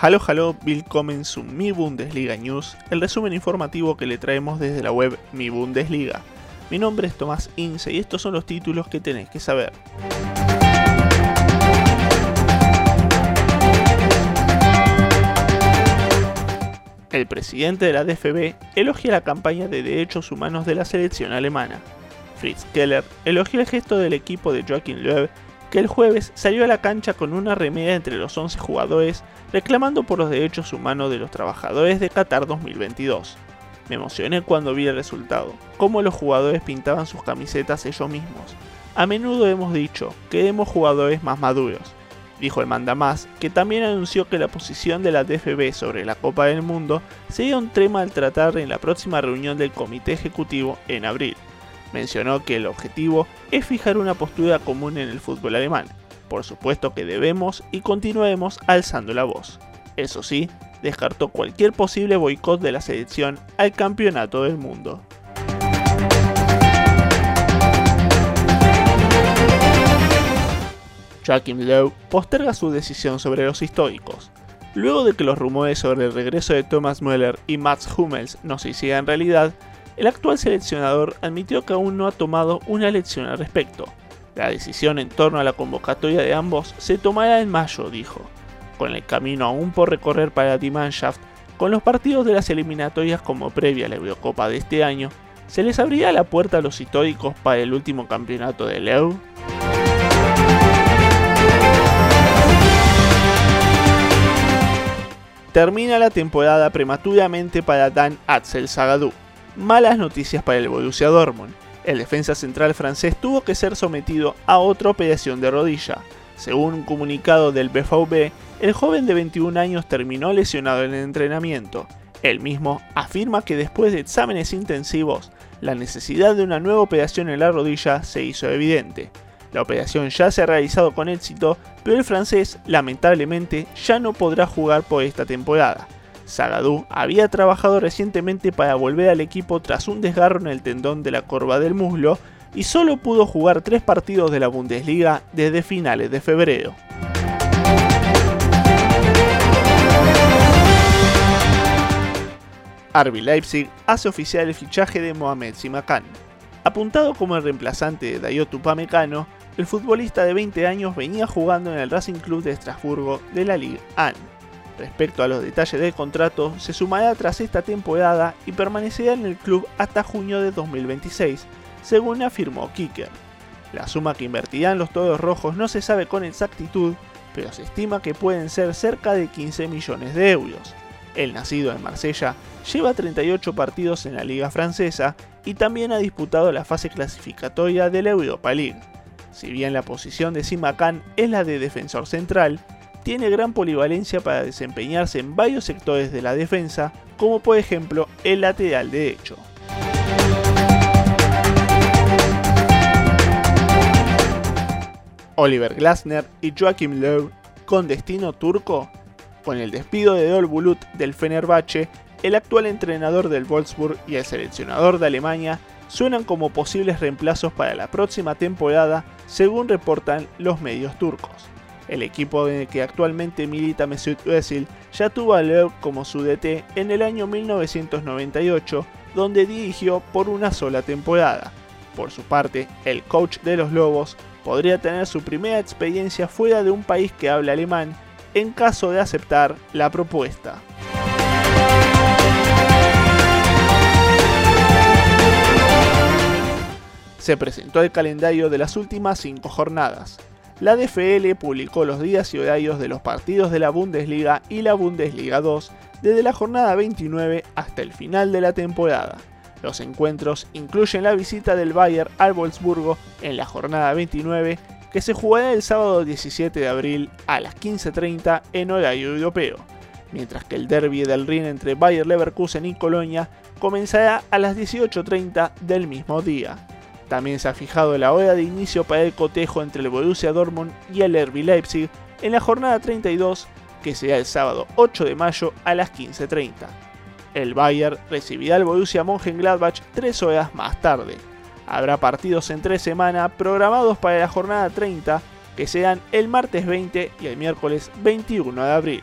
Halo Halo willkommen zu Mi Bundesliga News, el resumen informativo que le traemos desde la web Mi Bundesliga. Mi nombre es Tomás Ince y estos son los títulos que tenéis que saber. El presidente de la DFB elogia la campaña de derechos humanos de la selección alemana. Fritz Keller elogia el gesto del equipo de Joachim Löw que el jueves salió a la cancha con una remera entre los 11 jugadores reclamando por los derechos humanos de los trabajadores de Qatar 2022. Me emocioné cuando vi el resultado, cómo los jugadores pintaban sus camisetas ellos mismos. A menudo hemos dicho, queremos jugadores más maduros, dijo el mandamás, que también anunció que la posición de la DFB sobre la Copa del Mundo sería un tema al tratar en la próxima reunión del Comité Ejecutivo en abril. Mencionó que el objetivo es fijar una postura común en el fútbol alemán. Por supuesto que debemos y continuaremos alzando la voz. Eso sí, descartó cualquier posible boicot de la selección al campeonato del mundo. Joachim Löw posterga su decisión sobre los históricos. Luego de que los rumores sobre el regreso de Thomas Müller y Mats Hummels no se hicieran realidad, el actual seleccionador admitió que aún no ha tomado una elección al respecto. La decisión en torno a la convocatoria de ambos se tomará en mayo, dijo, con el camino aún por recorrer para Die Mannschaft, con los partidos de las eliminatorias como previa a la Eurocopa de este año, ¿se les abrirá la puerta a los históricos para el último campeonato de Leu? Termina la temporada prematuramente para Dan Axel Zagadou malas noticias para el Borussia Dortmund. El defensa central francés tuvo que ser sometido a otra operación de rodilla. Según un comunicado del BVB, el joven de 21 años terminó lesionado en el entrenamiento. Él mismo afirma que después de exámenes intensivos, la necesidad de una nueva operación en la rodilla se hizo evidente. La operación ya se ha realizado con éxito, pero el francés lamentablemente ya no podrá jugar por esta temporada. Zagadou había trabajado recientemente para volver al equipo tras un desgarro en el tendón de la corva del muslo y solo pudo jugar tres partidos de la Bundesliga desde finales de febrero. RB Leipzig hace oficial el fichaje de Mohamed Simakan. Apuntado como el reemplazante de Dayot Upamecano, el futbolista de 20 años venía jugando en el Racing Club de Estrasburgo de la Liga 1. Respecto a los detalles del contrato, se sumará tras esta temporada y permanecerá en el club hasta junio de 2026, según afirmó Kicker. La suma que invertirán los Toros Rojos no se sabe con exactitud, pero se estima que pueden ser cerca de 15 millones de euros. El nacido en Marsella lleva 38 partidos en la liga francesa y también ha disputado la fase clasificatoria de la Europa League. Si bien la posición de Simacan es la de defensor central, tiene gran polivalencia para desempeñarse en varios sectores de la defensa, como por ejemplo el lateral derecho. Oliver Glasner y Joachim Löw con destino turco. Con el despido de Dol Bulut del Fenerbahce, el actual entrenador del Wolfsburg y el seleccionador de Alemania suenan como posibles reemplazos para la próxima temporada, según reportan los medios turcos. El equipo en el que actualmente milita Mesut Özil ya tuvo a Leo como su DT en el año 1998, donde dirigió por una sola temporada. Por su parte, el coach de los Lobos podría tener su primera experiencia fuera de un país que habla alemán en caso de aceptar la propuesta. Se presentó el calendario de las últimas cinco jornadas la DFL publicó los días y horarios de los partidos de la Bundesliga y la Bundesliga 2 desde la jornada 29 hasta el final de la temporada. Los encuentros incluyen la visita del Bayern al Wolfsburgo en la jornada 29 que se jugará el sábado 17 de abril a las 15.30 en horario europeo, mientras que el derby del Rin entre Bayer Leverkusen y Colonia comenzará a las 18.30 del mismo día. También se ha fijado la hora de inicio para el cotejo entre el Borussia Dortmund y el RB Leipzig en la jornada 32, que será el sábado 8 de mayo a las 15.30. El Bayern recibirá al Borussia Mönchengladbach tres horas más tarde. Habrá partidos en tres semanas programados para la jornada 30, que serán el martes 20 y el miércoles 21 de abril.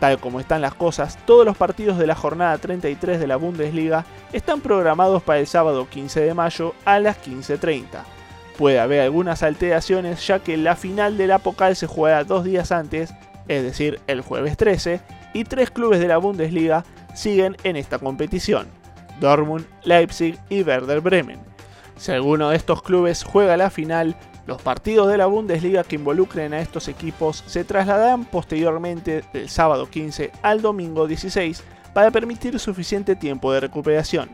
Tal como están las cosas, todos los partidos de la jornada 33 de la Bundesliga están programados para el sábado 15 de mayo a las 15.30. Puede haber algunas alteraciones ya que la final de la Pokal se juega dos días antes, es decir, el jueves 13, y tres clubes de la Bundesliga siguen en esta competición, Dortmund, Leipzig y Werder Bremen. Si alguno de estos clubes juega la final, los partidos de la Bundesliga que involucren a estos equipos se trasladarán posteriormente del sábado 15 al domingo 16 para permitir suficiente tiempo de recuperación.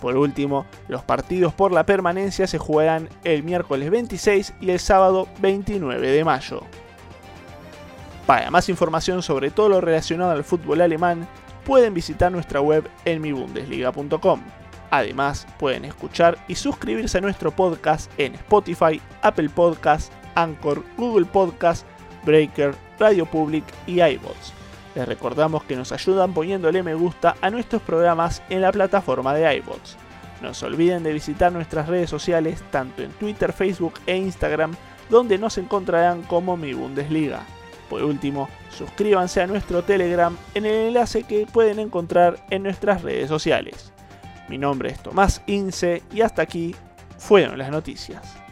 Por último, los partidos por la permanencia se jugarán el miércoles 26 y el sábado 29 de mayo. Para más información sobre todo lo relacionado al fútbol alemán, pueden visitar nuestra web en mibundesliga.com. Además, pueden escuchar y suscribirse a nuestro podcast en Spotify, Apple Podcasts, Anchor, Google Podcasts, Breaker, Radio Public y iBots. Les recordamos que nos ayudan poniéndole me gusta a nuestros programas en la plataforma de iBots. No se olviden de visitar nuestras redes sociales tanto en Twitter, Facebook e Instagram, donde nos encontrarán como Mi Bundesliga. Por último, suscríbanse a nuestro Telegram en el enlace que pueden encontrar en nuestras redes sociales. Mi nombre es Tomás Ince y hasta aquí fueron las noticias.